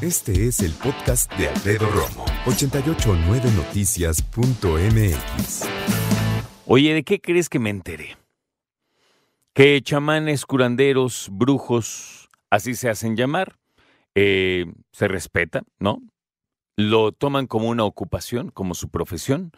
Este es el podcast de Alfredo Romo. 889noticias.mx. Oye, ¿de qué crees que me enteré? Que chamanes, curanderos, brujos, así se hacen llamar, eh, se respeta, ¿no? Lo toman como una ocupación, como su profesión,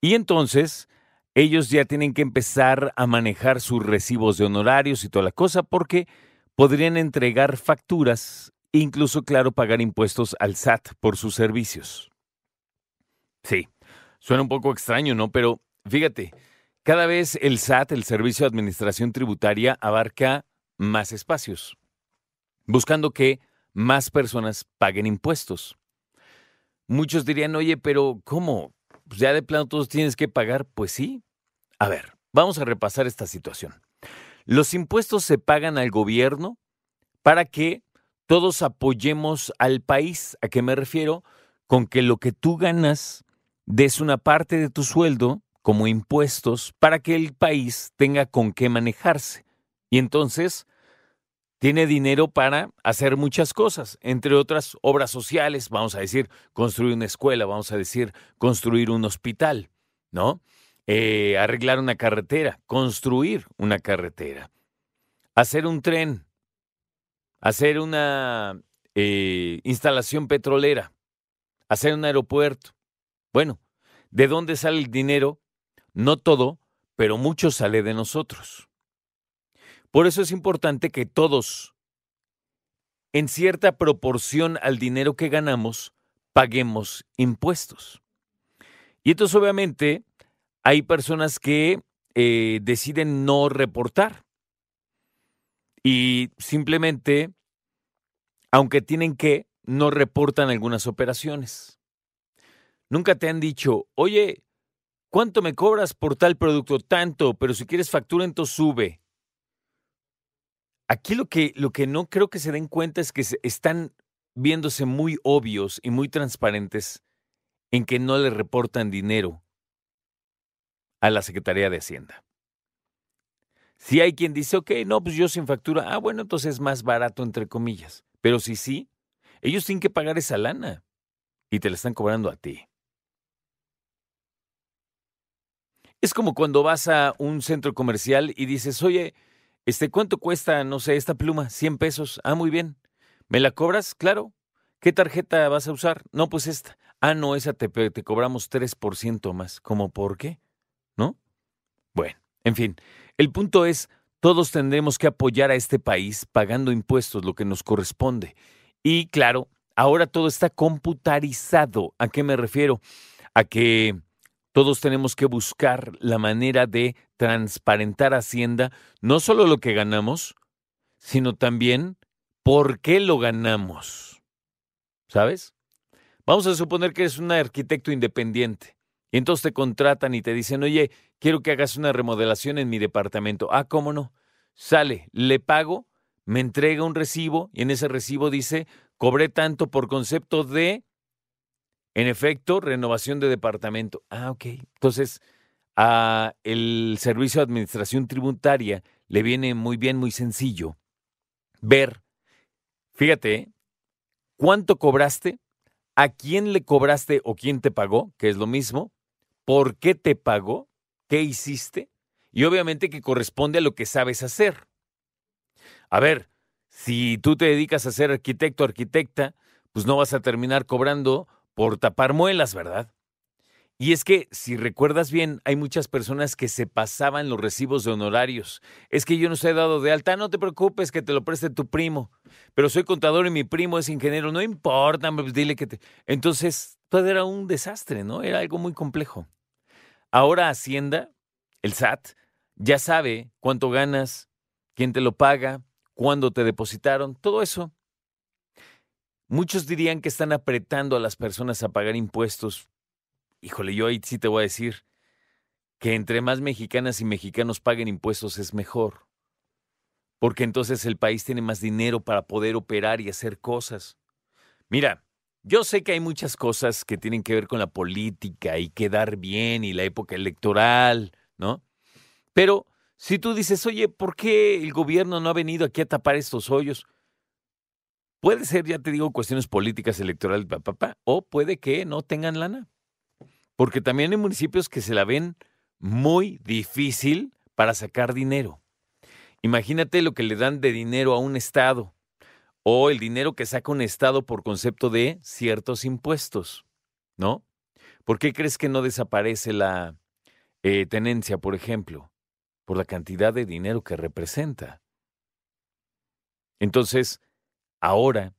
y entonces ellos ya tienen que empezar a manejar sus recibos de honorarios y toda la cosa porque podrían entregar facturas incluso, claro, pagar impuestos al SAT por sus servicios. Sí, suena un poco extraño, ¿no? Pero fíjate, cada vez el SAT, el Servicio de Administración Tributaria, abarca más espacios, buscando que más personas paguen impuestos. Muchos dirían, oye, pero ¿cómo? Pues ya de plano todos tienes que pagar. Pues sí. A ver, vamos a repasar esta situación. Los impuestos se pagan al gobierno para que todos apoyemos al país. ¿A qué me refiero? Con que lo que tú ganas des una parte de tu sueldo como impuestos para que el país tenga con qué manejarse. Y entonces tiene dinero para hacer muchas cosas, entre otras obras sociales, vamos a decir, construir una escuela, vamos a decir, construir un hospital, ¿no? Eh, arreglar una carretera, construir una carretera, hacer un tren, hacer una eh, instalación petrolera, hacer un aeropuerto. Bueno, ¿de dónde sale el dinero? No todo, pero mucho sale de nosotros. Por eso es importante que todos, en cierta proporción al dinero que ganamos, paguemos impuestos. Y entonces obviamente hay personas que eh, deciden no reportar y simplemente, aunque tienen que, no reportan algunas operaciones. Nunca te han dicho, oye, ¿cuánto me cobras por tal producto? Tanto, pero si quieres factura, entonces sube. Aquí lo que, lo que no creo que se den cuenta es que están viéndose muy obvios y muy transparentes en que no le reportan dinero a la Secretaría de Hacienda. Si hay quien dice, ok, no, pues yo sin factura, ah, bueno, entonces es más barato, entre comillas. Pero si sí, ellos tienen que pagar esa lana y te la están cobrando a ti. Es como cuando vas a un centro comercial y dices, oye, este, ¿cuánto cuesta, no sé, esta pluma? 100 pesos. Ah, muy bien. ¿Me la cobras? Claro. ¿Qué tarjeta vas a usar? No, pues esta. Ah, no, esa te, te cobramos 3% más. ¿Cómo por qué? ¿No? Bueno, en fin, el punto es, todos tendremos que apoyar a este país pagando impuestos, lo que nos corresponde. Y claro, ahora todo está computarizado. ¿A qué me refiero? A que todos tenemos que buscar la manera de transparentar Hacienda, no solo lo que ganamos, sino también por qué lo ganamos. ¿Sabes? Vamos a suponer que eres un arquitecto independiente. Y entonces te contratan y te dicen, oye, quiero que hagas una remodelación en mi departamento. Ah, ¿cómo no? Sale, le pago, me entrega un recibo y en ese recibo dice, cobré tanto por concepto de en efecto, renovación de departamento. Ah, ok. Entonces, a el Servicio de Administración Tributaria le viene muy bien, muy sencillo ver, fíjate, cuánto cobraste, a quién le cobraste o quién te pagó, que es lo mismo, por qué te pagó, qué hiciste, y obviamente que corresponde a lo que sabes hacer. A ver, si tú te dedicas a ser arquitecto arquitecta, pues no vas a terminar cobrando por tapar muelas, ¿verdad? Y es que, si recuerdas bien, hay muchas personas que se pasaban los recibos de honorarios. Es que yo no he dado de alta, no te preocupes que te lo preste tu primo. Pero soy contador y mi primo es ingeniero, no importa, pues dile que te... Entonces, todo era un desastre, ¿no? Era algo muy complejo. Ahora Hacienda, el SAT, ya sabe cuánto ganas, quién te lo paga, cuándo te depositaron, todo eso. muchos dirían que están apretando a las personas a pagar impuestos. Híjole, yo ahí sí te voy a decir que entre más mexicanas y mexicanos paguen impuestos es mejor. Porque entonces el país tiene más dinero para poder operar y hacer cosas. Mira, yo sé que hay muchas cosas que tienen que ver con la política y quedar bien y la época electoral, ¿no? Pero si tú dices, oye, ¿por qué el gobierno no ha venido aquí a tapar estos hoyos? Puede ser, ya te digo, cuestiones políticas electorales, papá, o puede que no tengan lana. Porque también hay municipios que se la ven muy difícil para sacar dinero. Imagínate lo que le dan de dinero a un estado o el dinero que saca un Estado por concepto de ciertos impuestos, ¿no? ¿Por qué crees que no desaparece la eh, tenencia, por ejemplo? Por la cantidad de dinero que representa. Entonces, ahora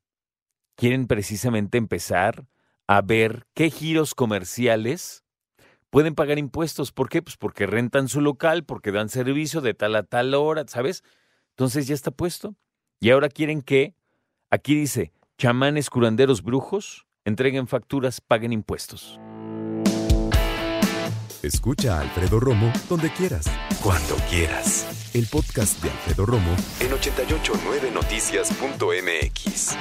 quieren precisamente empezar a ver qué giros comerciales pueden pagar impuestos. ¿Por qué? Pues porque rentan su local, porque dan servicio de tal a tal hora, ¿sabes? Entonces ya está puesto. Y ahora quieren que Aquí dice, chamanes, curanderos, brujos, entreguen facturas, paguen impuestos. Escucha a Alfredo Romo donde quieras. Cuando quieras. El podcast de Alfredo Romo en 889noticias.mx.